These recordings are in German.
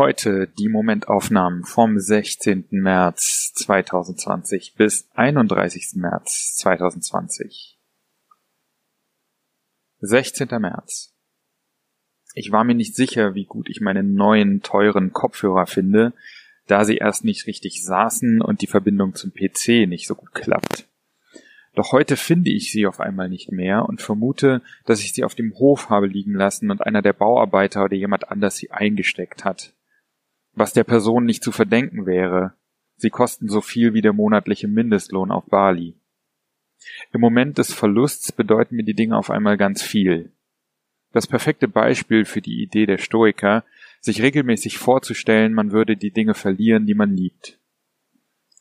Heute die Momentaufnahmen vom 16. März 2020 bis 31. März 2020. 16. März. Ich war mir nicht sicher, wie gut ich meine neuen teuren Kopfhörer finde, da sie erst nicht richtig saßen und die Verbindung zum PC nicht so gut klappt. Doch heute finde ich sie auf einmal nicht mehr und vermute, dass ich sie auf dem Hof habe liegen lassen und einer der Bauarbeiter oder jemand anders sie eingesteckt hat. Was der Person nicht zu verdenken wäre. Sie kosten so viel wie der monatliche Mindestlohn auf Bali. Im Moment des Verlusts bedeuten mir die Dinge auf einmal ganz viel. Das perfekte Beispiel für die Idee der Stoiker, sich regelmäßig vorzustellen, man würde die Dinge verlieren, die man liebt.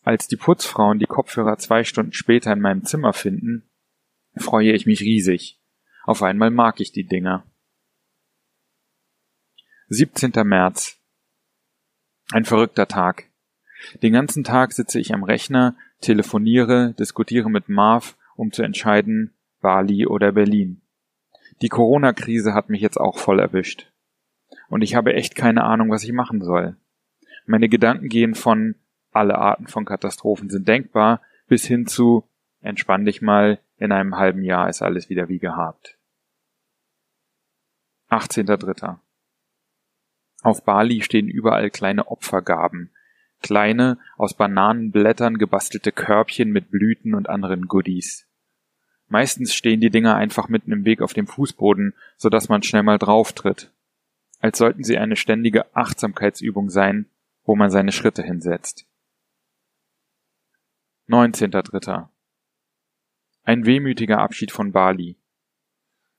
Als die Putzfrauen die Kopfhörer zwei Stunden später in meinem Zimmer finden, freue ich mich riesig. Auf einmal mag ich die Dinger. 17. März. Ein verrückter Tag. Den ganzen Tag sitze ich am Rechner, telefoniere, diskutiere mit Marv, um zu entscheiden, Bali oder Berlin. Die Corona-Krise hat mich jetzt auch voll erwischt. Und ich habe echt keine Ahnung, was ich machen soll. Meine Gedanken gehen von alle Arten von Katastrophen sind denkbar bis hin zu entspann dich mal, in einem halben Jahr ist alles wieder wie gehabt. 18.3. Auf Bali stehen überall kleine Opfergaben, kleine, aus Bananenblättern gebastelte Körbchen mit Blüten und anderen Goodies. Meistens stehen die Dinger einfach mitten im Weg auf dem Fußboden, so dass man schnell mal drauftritt. Als sollten sie eine ständige Achtsamkeitsübung sein, wo man seine Schritte hinsetzt. 19.3. Ein wehmütiger Abschied von Bali.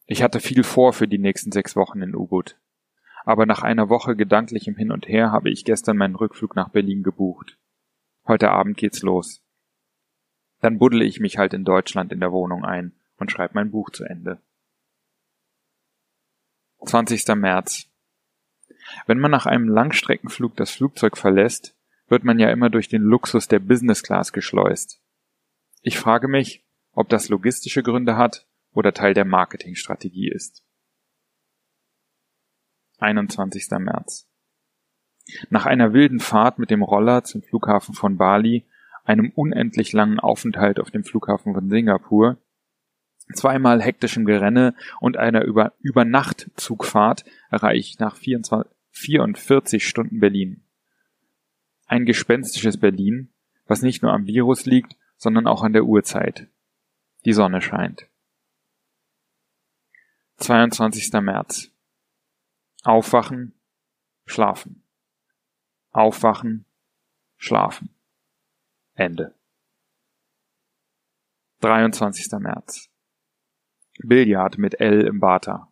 Ich hatte viel vor für die nächsten sechs Wochen in Ubud aber nach einer Woche gedanklichem Hin und Her habe ich gestern meinen Rückflug nach Berlin gebucht. Heute Abend geht's los. Dann buddle ich mich halt in Deutschland in der Wohnung ein und schreibe mein Buch zu Ende. 20. März. Wenn man nach einem Langstreckenflug das Flugzeug verlässt, wird man ja immer durch den Luxus der Business Class geschleust. Ich frage mich, ob das logistische Gründe hat oder Teil der Marketingstrategie ist. 21. März. Nach einer wilden Fahrt mit dem Roller zum Flughafen von Bali, einem unendlich langen Aufenthalt auf dem Flughafen von Singapur, zweimal hektischem Gerenne und einer Über Übernachtzugfahrt erreiche ich nach 24, 44 Stunden Berlin. Ein gespenstisches Berlin, was nicht nur am Virus liegt, sondern auch an der Uhrzeit. Die Sonne scheint. 22. März. Aufwachen, schlafen. Aufwachen, schlafen. Ende. 23. März. Billard mit L im Bata.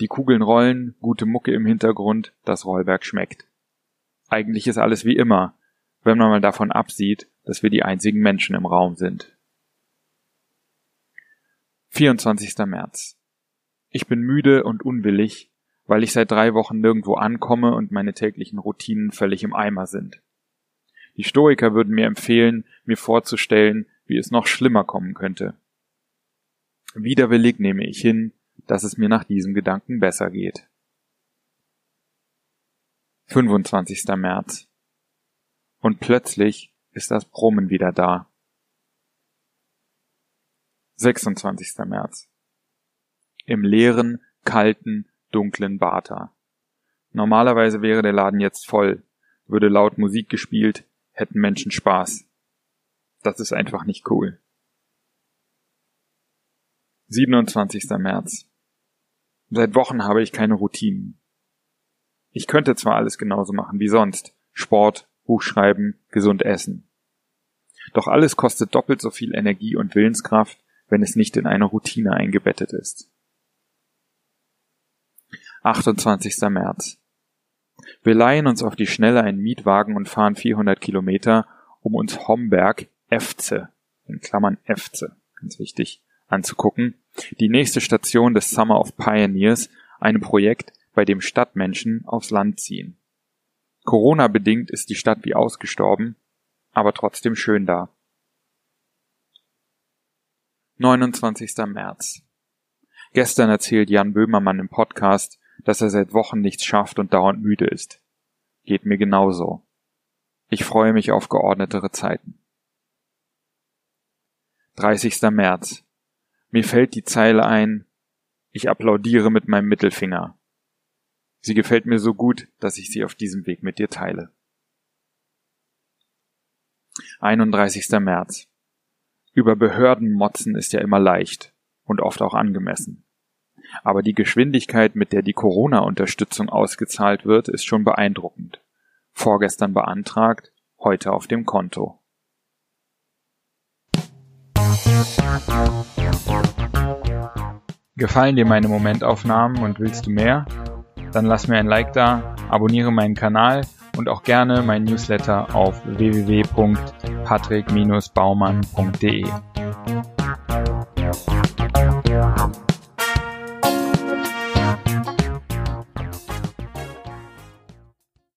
Die Kugeln rollen, gute Mucke im Hintergrund, das Rollwerk schmeckt. Eigentlich ist alles wie immer, wenn man mal davon absieht, dass wir die einzigen Menschen im Raum sind. 24. März. Ich bin müde und unwillig, weil ich seit drei Wochen nirgendwo ankomme und meine täglichen Routinen völlig im Eimer sind. Die Stoiker würden mir empfehlen, mir vorzustellen, wie es noch schlimmer kommen könnte. Widerwillig nehme ich hin, dass es mir nach diesem Gedanken besser geht. 25. März. Und plötzlich ist das Brummen wieder da. 26. März. Im leeren, kalten, dunklen Bata. Normalerweise wäre der Laden jetzt voll, würde laut Musik gespielt, hätten Menschen Spaß. Das ist einfach nicht cool. 27. März. Seit Wochen habe ich keine Routinen. Ich könnte zwar alles genauso machen wie sonst. Sport, Buch schreiben, gesund essen. Doch alles kostet doppelt so viel Energie und Willenskraft, wenn es nicht in eine Routine eingebettet ist. 28. März. Wir leihen uns auf die Schnelle einen Mietwagen und fahren 400 Kilometer, um uns Homberg, Efze, in Klammern EFZE, ganz wichtig, anzugucken. Die nächste Station des Summer of Pioneers, einem Projekt, bei dem Stadtmenschen aufs Land ziehen. Corona-bedingt ist die Stadt wie ausgestorben, aber trotzdem schön da. 29. März. Gestern erzählt Jan Böhmermann im Podcast, dass er seit Wochen nichts schafft und dauernd müde ist. Geht mir genauso. Ich freue mich auf geordnetere Zeiten. 30. März. Mir fällt die Zeile ein, ich applaudiere mit meinem Mittelfinger. Sie gefällt mir so gut, dass ich sie auf diesem Weg mit dir teile. 31. März. Über Behörden motzen ist ja immer leicht und oft auch angemessen. Aber die Geschwindigkeit, mit der die Corona-Unterstützung ausgezahlt wird, ist schon beeindruckend. Vorgestern beantragt, heute auf dem Konto. Gefallen dir meine Momentaufnahmen und willst du mehr? Dann lass mir ein Like da, abonniere meinen Kanal und auch gerne mein Newsletter auf www.patrick-baumann.de.